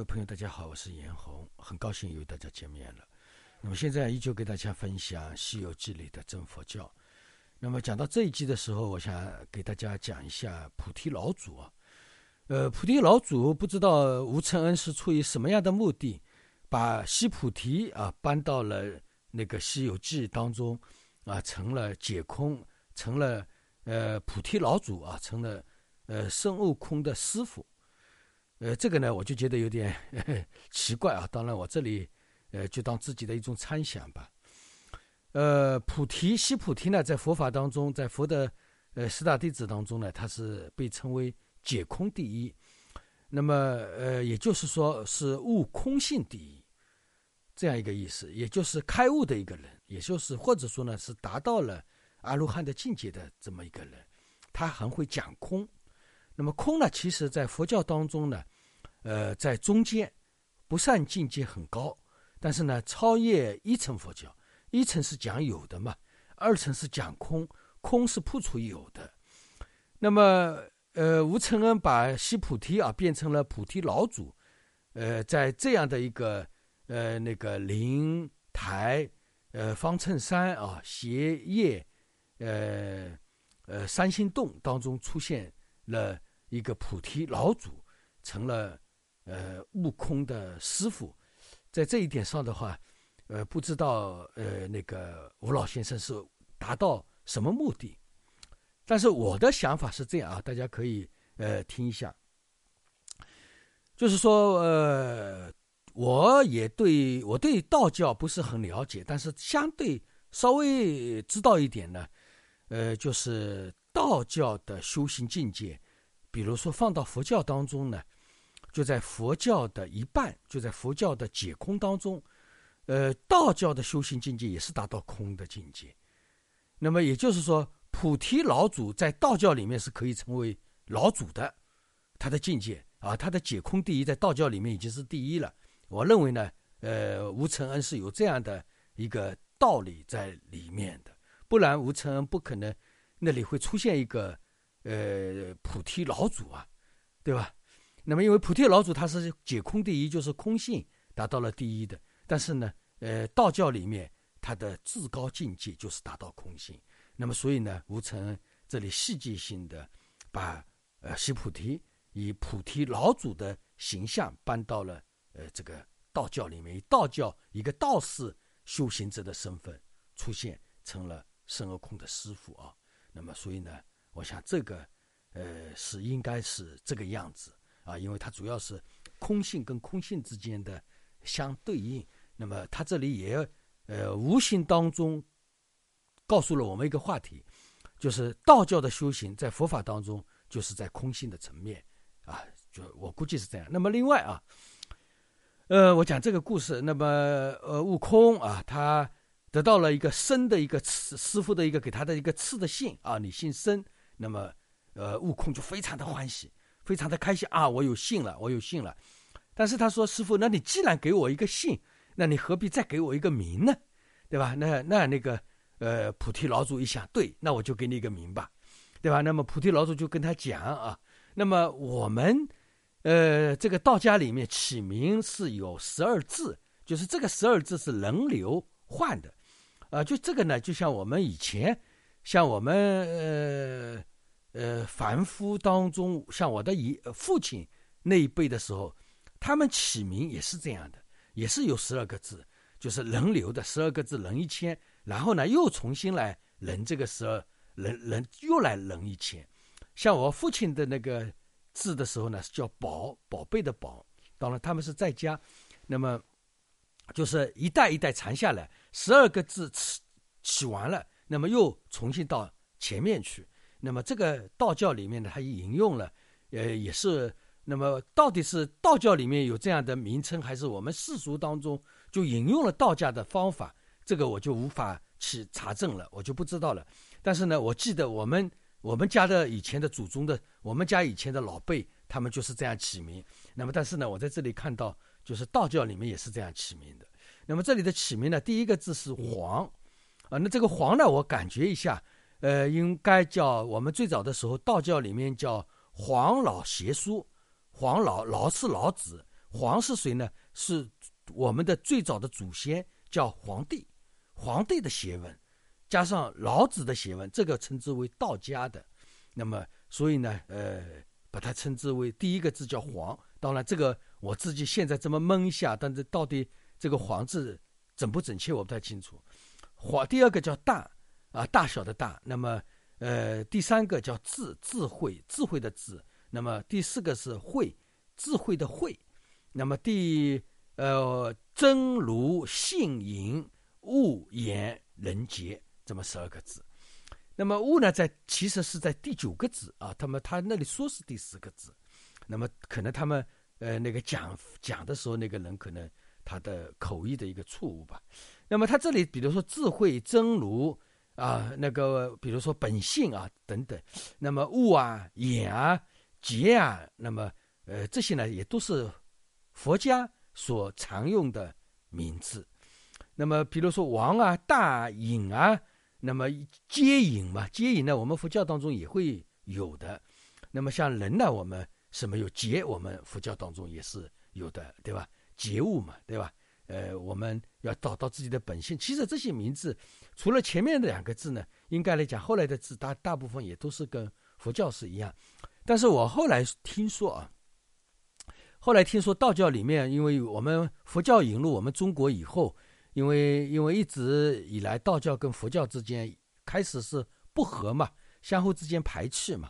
各位朋友，大家好，我是严红，很高兴又与大家见面了。那么现在依旧给大家分享《西游记》里的真佛教。那么讲到这一集的时候，我想给大家讲一下菩提老祖啊。呃，菩提老祖不知道吴承恩是出于什么样的目的，把西菩提啊搬到了那个《西游记》当中啊，成了解空，成了呃菩提老祖啊，成了呃孙悟空的师傅。呃，这个呢，我就觉得有点 奇怪啊。当然，我这里呃就当自己的一种参想吧。呃，菩提西菩提呢，在佛法当中，在佛的呃十大弟子当中呢，他是被称为解空第一。那么呃，也就是说是悟空性第一，这样一个意思，也就是开悟的一个人，也就是或者说呢是达到了阿罗汉的境界的这么一个人，他很会讲空。那么空呢，其实在佛教当中呢，呃，在中间，不善境界很高，但是呢，超越一层佛教，一层是讲有的嘛，二层是讲空，空是不出有的。那么，呃，吴承恩把西菩提啊变成了菩提老祖，呃，在这样的一个呃那个灵台呃方寸山啊斜叶呃呃三星洞当中出现了。一个菩提老祖成了呃悟空的师傅，在这一点上的话，呃，不知道呃那个吴老先生是达到什么目的，但是我的想法是这样啊，大家可以呃听一下，就是说呃，我也对我对道教不是很了解，但是相对稍微知道一点呢，呃，就是道教的修行境界。比如说放到佛教当中呢，就在佛教的一半，就在佛教的解空当中，呃，道教的修行境界也是达到空的境界。那么也就是说，菩提老祖在道教里面是可以成为老祖的，他的境界啊，他的解空第一，在道教里面已经是第一了。我认为呢，呃，吴承恩是有这样的一个道理在里面的，不然吴承恩不可能那里会出现一个。呃，菩提老祖啊，对吧？那么，因为菩提老祖他是解空第一，就是空性达到了第一的。但是呢，呃，道教里面他的至高境界就是达到空性。那么，所以呢，吴承恩这里戏剧性的把呃西菩提以菩提老祖的形象搬到了呃这个道教里面，以道教一个道士修行者的身份出现，成了孙悟空的师傅啊。那么，所以呢。我想这个，呃，是应该是这个样子啊，因为它主要是空性跟空性之间的相对应。那么它这里也，呃，无形当中告诉了我们一个话题，就是道教的修行在佛法当中就是在空性的层面啊，就我估计是这样。那么另外啊，呃，我讲这个故事，那么呃，悟空啊，他得到了一个生的一个师师傅的一个给他的一个赐的信啊，你姓生。那么，呃，悟空就非常的欢喜，非常的开心啊！我有信了，我有信了。但是他说：“师傅，那你既然给我一个信，那你何必再给我一个名呢？对吧？那那那个，呃，菩提老祖一想，对，那我就给你一个名吧，对吧？那么菩提老祖就跟他讲啊，那么我们，呃，这个道家里面起名是有十二字，就是这个十二字是轮流换的，啊，就这个呢，就像我们以前，像我们呃。呃，凡夫当中，像我的姨父亲那一辈的时候，他们起名也是这样的，也是有十二个字，就是人流的十二个字，人一千，然后呢又重新来人这个十二人人又来人一千。像我父亲的那个字的时候呢，是叫宝宝贝的宝。当然他们是在家，那么就是一代一代传下来，十二个字起起完了，那么又重新到前面去。那么这个道教里面呢，它引用了，呃，也是。那么到底是道教里面有这样的名称，还是我们世俗当中就引用了道家的方法？这个我就无法去查证了，我就不知道了。但是呢，我记得我们我们家的以前的祖宗的，我们家以前的老辈，他们就是这样起名。那么但是呢，我在这里看到，就是道教里面也是这样起名的。那么这里的起名呢，第一个字是黄，啊，那这个黄呢，我感觉一下。呃，应该叫我们最早的时候，道教里面叫黄老邪书，黄老老是老子，黄是谁呢？是我们的最早的祖先，叫黄帝。黄帝的邪文，加上老子的邪文，这个称之为道家的。那么，所以呢，呃，把它称之为第一个字叫黄。当然，这个我自己现在这么蒙一下，但是到底这个黄字整不整切，我不太清楚。黄第二个叫大啊，大小的大。那么，呃，第三个叫智，智慧，智慧的智。那么第四个是慧，智慧的慧。那么第呃真如性隐。物言人杰这么十二个字，那么物呢，在其实是在第九个字啊，他们他那里说是第十个字，那么可能他们呃那个讲讲的时候，那个人可能他的口译的一个错误吧。那么他这里比如说智慧真如啊，那个比如说本性啊等等，那么物啊眼啊劫啊，那么呃这些呢也都是佛家所常用的名字。那么，比如说王啊、大隐啊，那么接引嘛，接引呢，我们佛教当中也会有的。那么像人呢，我们是没有劫，我们佛教当中也是有的，对吧？觉悟嘛，对吧？呃，我们要找到自己的本性。其实这些名字，除了前面的两个字呢，应该来讲，后来的字大大部分也都是跟佛教是一样。但是我后来听说啊，后来听说道教里面，因为我们佛教引入我们中国以后。因为因为一直以来道教跟佛教之间开始是不和嘛，相互之间排斥嘛，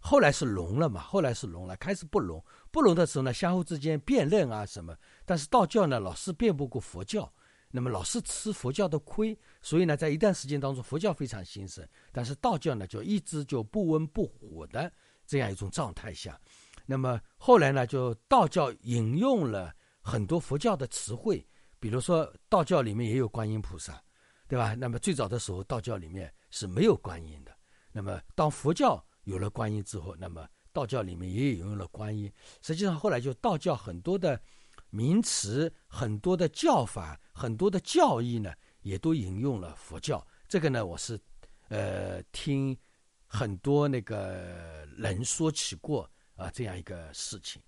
后来是融了嘛，后来是融了，开始不融，不融的时候呢，相互之间辩论啊什么，但是道教呢老是辩不过佛教，那么老是吃佛教的亏，所以呢，在一段时间当中，佛教非常兴盛，但是道教呢就一直就不温不火的这样一种状态下，那么后来呢，就道教引用了很多佛教的词汇。比如说道教里面也有观音菩萨，对吧？那么最早的时候道教里面是没有观音的。那么当佛教有了观音之后，那么道教里面也引用了观音。实际上后来就道教很多的名词、很多的教法、很多的教义呢，也都引用了佛教。这个呢，我是呃听很多那个人说起过啊这样一个事情。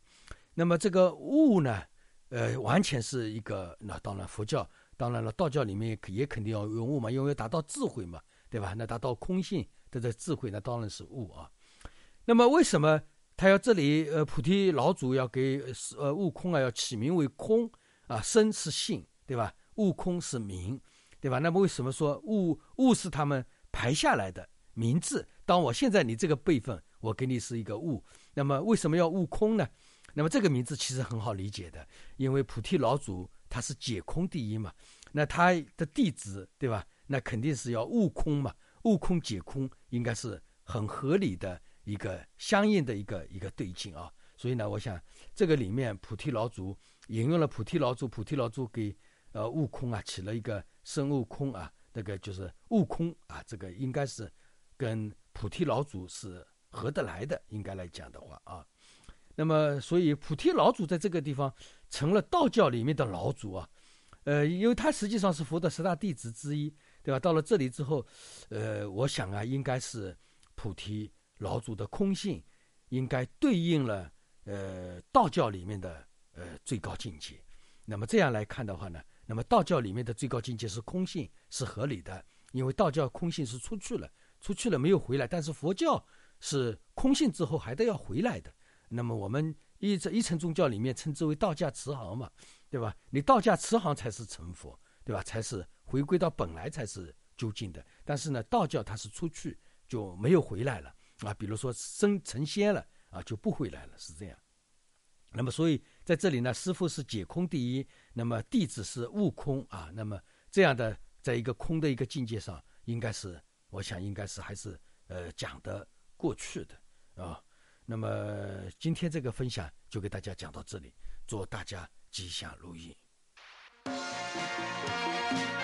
那么这个悟呢？呃，完全是一个，那当然佛教，当然了，道教里面也肯定要用悟嘛，因为达到智慧嘛，对吧？那达到空性的这智慧，那当然是悟啊。那么为什么他要这里？呃，菩提老祖要给呃悟空啊，要起名为空啊，生是性，对吧？悟空是名，对吧？那么为什么说悟悟是他们排下来的名字？当我现在你这个辈分，我给你是一个悟，那么为什么要悟空呢？那么这个名字其实很好理解的，因为菩提老祖他是解空第一嘛，那他的弟子对吧？那肯定是要悟空嘛，悟空解空应该是很合理的一个相应的一个一个对境啊。所以呢，我想这个里面菩提老祖引用了菩提老祖，菩提老祖给呃悟空啊起了一个孙悟空啊，那个就是悟空啊，这个应该是跟菩提老祖是合得来的，应该来讲的话啊。那么，所以菩提老祖在这个地方成了道教里面的老祖啊，呃，因为他实际上是佛的十大弟子之一，对吧？到了这里之后，呃，我想啊，应该是菩提老祖的空性，应该对应了呃道教里面的呃最高境界。那么这样来看的话呢，那么道教里面的最高境界是空性，是合理的，因为道教空性是出去了，出去了没有回来，但是佛教是空性之后还得要回来的。那么我们一这一层宗教里面称之为道家慈航嘛，对吧？你道家慈航才是成佛，对吧？才是回归到本来才是究竟的。但是呢，道教它是出去就没有回来了啊。比如说生成仙了啊，就不回来了，是这样。那么所以在这里呢，师傅是解空第一，那么弟子是悟空啊。那么这样的在一个空的一个境界上，应该是我想应该是还是呃讲得过去的啊。那么今天这个分享就给大家讲到这里，祝大家吉祥如意。Thank you.